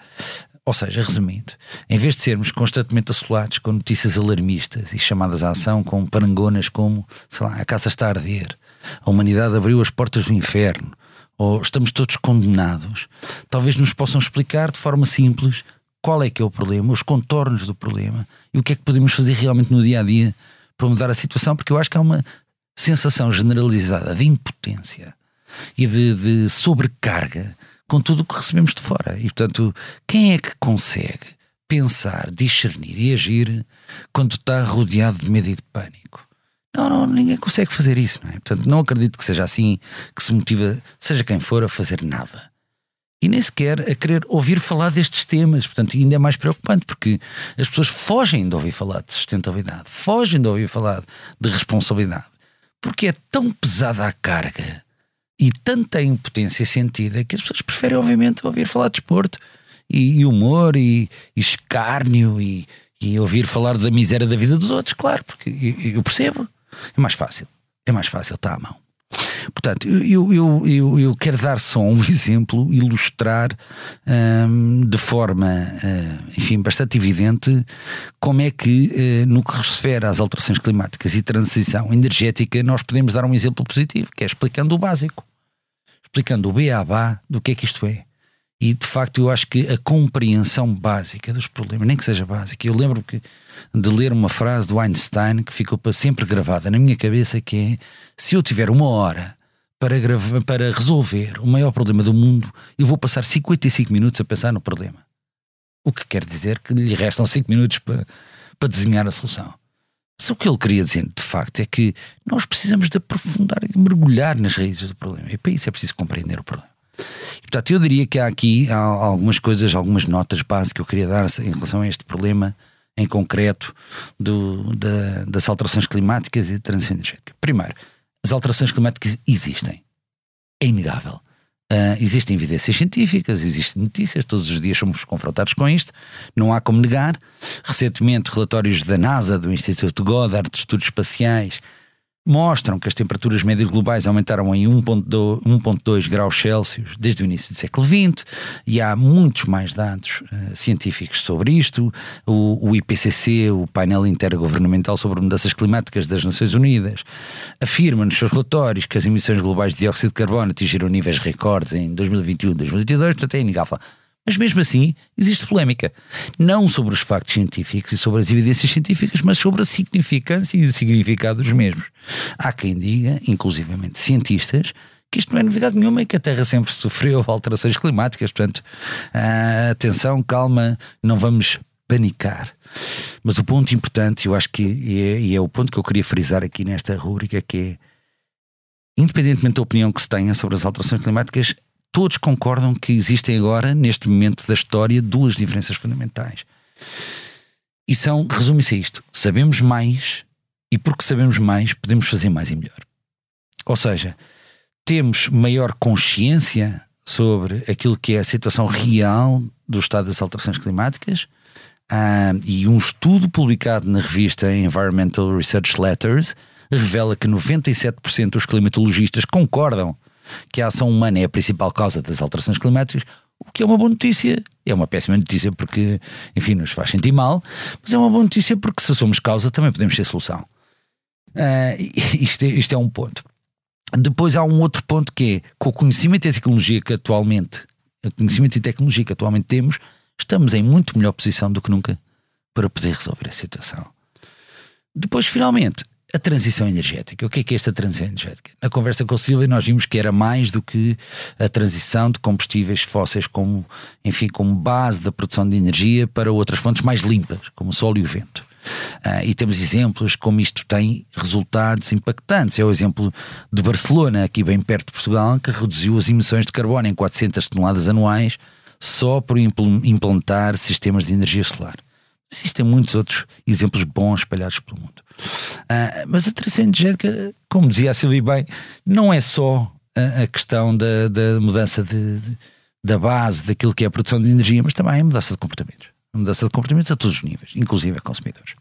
Ou seja, resumindo, em vez de sermos constantemente assolados com notícias alarmistas e chamadas à ação com parangonas como, sei lá, a casa está a arder, a humanidade abriu as portas do inferno, ou estamos todos condenados, talvez nos possam explicar de forma simples qual é que é o problema, os contornos do problema e o que é que podemos fazer realmente no dia a dia para mudar a situação, porque eu acho que há uma sensação generalizada de impotência e de, de sobrecarga com tudo o que recebemos de fora. E, portanto, quem é que consegue pensar, discernir e agir quando está rodeado de medo e de pânico? Não, não, ninguém consegue fazer isso, não é? Portanto, não acredito que seja assim que se motiva, seja quem for, a fazer nada. E nem sequer a querer ouvir falar destes temas. Portanto, ainda é mais preocupante, porque as pessoas fogem de ouvir falar de sustentabilidade, fogem de ouvir falar de responsabilidade porque é tão pesada a carga e tanta impotência sentida que as pessoas preferem, obviamente, ouvir falar de desporto e, e humor e, e escárnio e, e, ouvir falar da miséria da vida dos outros, claro, porque eu, percebo. É mais fácil, é mais fácil, está à mão. Portanto, eu, eu, eu, eu, quero dar só um exemplo, ilustrar um, de forma, uh, enfim, bastante evidente como é que, uh, no que refere às alterações climáticas e transição energética, nós podemos dar um exemplo positivo, que é explicando o básico, explicando o beabá do que é que isto é. E de facto eu acho que a compreensão básica dos problemas, nem que seja básica, eu lembro que de ler uma frase do Einstein que ficou para sempre gravada na minha cabeça que é se eu tiver uma hora para, para resolver o maior problema do mundo, eu vou passar 55 minutos a pensar no problema. O que quer dizer que lhe restam 5 minutos para, para desenhar a solução. Mas o que ele queria dizer, de facto, é que nós precisamos de aprofundar e de mergulhar nas raízes do problema. E para isso é preciso compreender o problema. E, portanto, eu diria que há aqui há algumas coisas, algumas notas básicas que eu queria dar em relação a este problema em concreto do, da, das alterações climáticas e da transição energética. Primeiro, as alterações climáticas existem. É inegável. Uh, existem evidências científicas, existem notícias, todos os dias somos confrontados com isto, não há como negar. Recentemente, relatórios da NASA, do Instituto Goddard, de Estudos Espaciais, mostram que as temperaturas médias globais aumentaram em 1,2 graus Celsius desde o início do século XX e há muitos mais dados uh, científicos sobre isto. O, o, IPCC, o painel intergovernamental sobre mudanças climáticas das Nações Unidas, afirma nos seus relatórios que as emissões globais de dióxido de carbono atingiram níveis recordes em 2021 e 2022, portanto é inegável. Mas mesmo assim, existe polémica. Não sobre os factos científicos e sobre as evidências científicas, mas sobre a significância e o significado dos mesmos. Há quem diga, inclusivamente cientistas, que isto não é novidade nenhuma e que a Terra sempre sofreu alterações climáticas. Portanto, uh, atenção, calma, não vamos panicar. Mas o ponto importante, eu acho que é, e é o ponto que eu queria frisar aqui nesta rúbrica, que é independentemente da opinião que se tenha sobre as alterações climáticas, todos concordam que existem agora, neste momento da história, duas diferenças fundamentais. E são, resume-se a isto: sabemos mais, e porque sabemos mais, podemos fazer mais e melhor. Ou seja, temos maior consciência sobre aquilo que é a situação real do estado das alterações climáticas. Uh, e um estudo publicado na revista Environmental Research Letters revela que 97% dos climatologistas concordam que a ação humana é a principal causa das alterações climáticas, o que é uma boa notícia. É uma péssima notícia porque, enfim, nos faz sentir mal, mas é uma boa notícia porque se somos causa também podemos ser solução. Uh, isto, é, isto é um ponto. Depois há um outro ponto que é com o conhecimento e tecnologia que atualmente, o conhecimento e tecnologia que atualmente temos, estamos em muito melhor posição do que nunca para poder resolver a situação. Depois, finalmente, a transição energética. O que é que é esta transição energética? Na conversa com o Silvia nós vimos que era mais do que a transição de combustíveis fósseis como, enfim, como base da produção de energia para outras fontes mais limpas, como o sol e o vento. Uh, e temos exemplos como isto tem resultados impactantes. É o exemplo de Barcelona, aqui bem perto de Portugal, que reduziu as emissões de carbono em 400 toneladas anuais só por implantar sistemas de energia solar. Existem muitos outros exemplos bons espalhados pelo mundo. Uh, mas a transição energética, como dizia a Silvia bem, não é só a, a questão da, da mudança de, de, da base daquilo que é a produção de energia, mas também a mudança de comportamentos. A mudança de comportamentos a todos os níveis, inclusive a consumidores.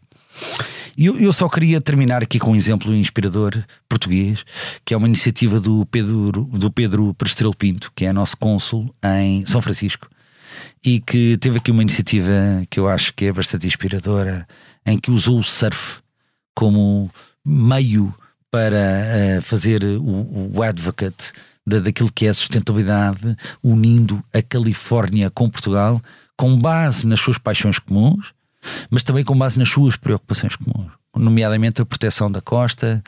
E eu, eu, só queria terminar aqui com um exemplo inspirador português, que é uma iniciativa do Pedro, do Pedro Prestrelo Pinto, que é nosso cônsul em São Francisco, e que teve aqui uma iniciativa que eu acho que é bastante inspiradora, em que usou o surf como meio para uh, fazer o, o advocate da, daquilo que é a sustentabilidade, unindo a Califórnia com Portugal, com base nas suas paixões comuns, mas também com base nas suas preocupações comuns nomeadamente a proteção da costa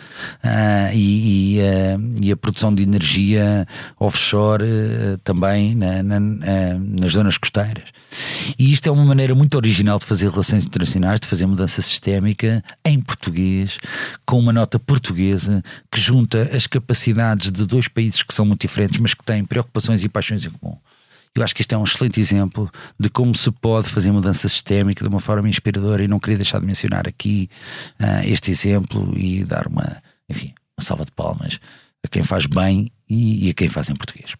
uh, e, e, uh, e, a produção de energia offshore uh, também na, na, nas zonas costeiras. E isto é uma maneira muito original de fazer relações internacionais, de fazer mudança sistémica em português, com uma nota portuguesa que junta as capacidades de dois países que são muito diferentes, mas que têm preocupações e paixões em comum. Eu acho que isto é um excelente exemplo de como se pode fazer mudança sistémica de uma forma inspiradora e não queria deixar de mencionar aqui uh, este exemplo e dar uma, enfim, uma salva de palmas a quem faz bem e, e a quem faz em português.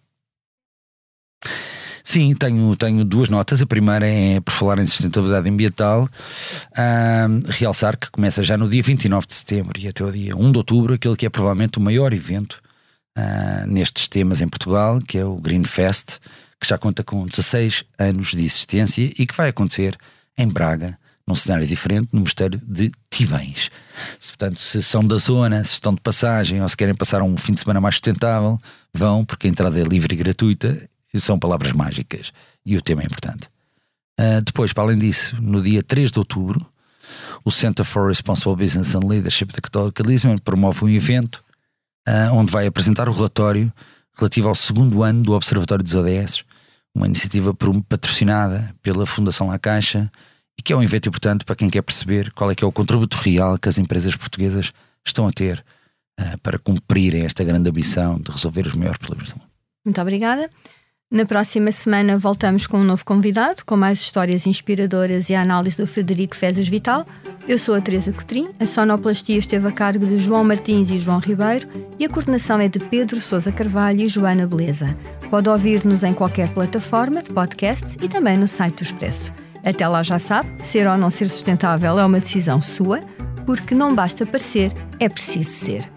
Sim, tenho, tenho duas notas. A primeira é, por falar em sustentabilidade ambiental, uh, realçar que começa já no dia 29 de setembro e até o dia 1 de outubro, aquele que é provavelmente o maior evento uh, nestes temas em Portugal, que é o Green Fest, que já conta com 16 anos de existência e que vai acontecer em Braga, num cenário diferente, no Mosteiro de Tibães. Se, portanto, se são da zona, se estão de passagem ou se querem passar um fim de semana mais sustentável, vão, porque a entrada é livre e gratuita, e são palavras mágicas e o tema é importante. Uh, depois, para além disso, no dia 3 de outubro, o Center for Responsible Business and Leadership da Catholic Lisbon promove um evento uh, onde vai apresentar o relatório relativo ao segundo ano do Observatório dos ODS, uma iniciativa patrocinada pela Fundação La Caixa e que é um evento importante para quem quer perceber qual é que é o contributo real que as empresas portuguesas estão a ter uh, para cumprirem esta grande ambição de resolver os maiores problemas do mundo. Muito obrigada. Na próxima semana voltamos com um novo convidado, com mais histórias inspiradoras e a análise do Frederico Fezas Vital. Eu sou a Teresa Cotrim, a sonoplastia esteve a cargo de João Martins e João Ribeiro e a coordenação é de Pedro Sousa Carvalho e Joana Beleza. Pode ouvir-nos em qualquer plataforma de podcast e também no site do Expresso. Até lá já sabe, ser ou não ser sustentável é uma decisão sua, porque não basta parecer, é preciso ser.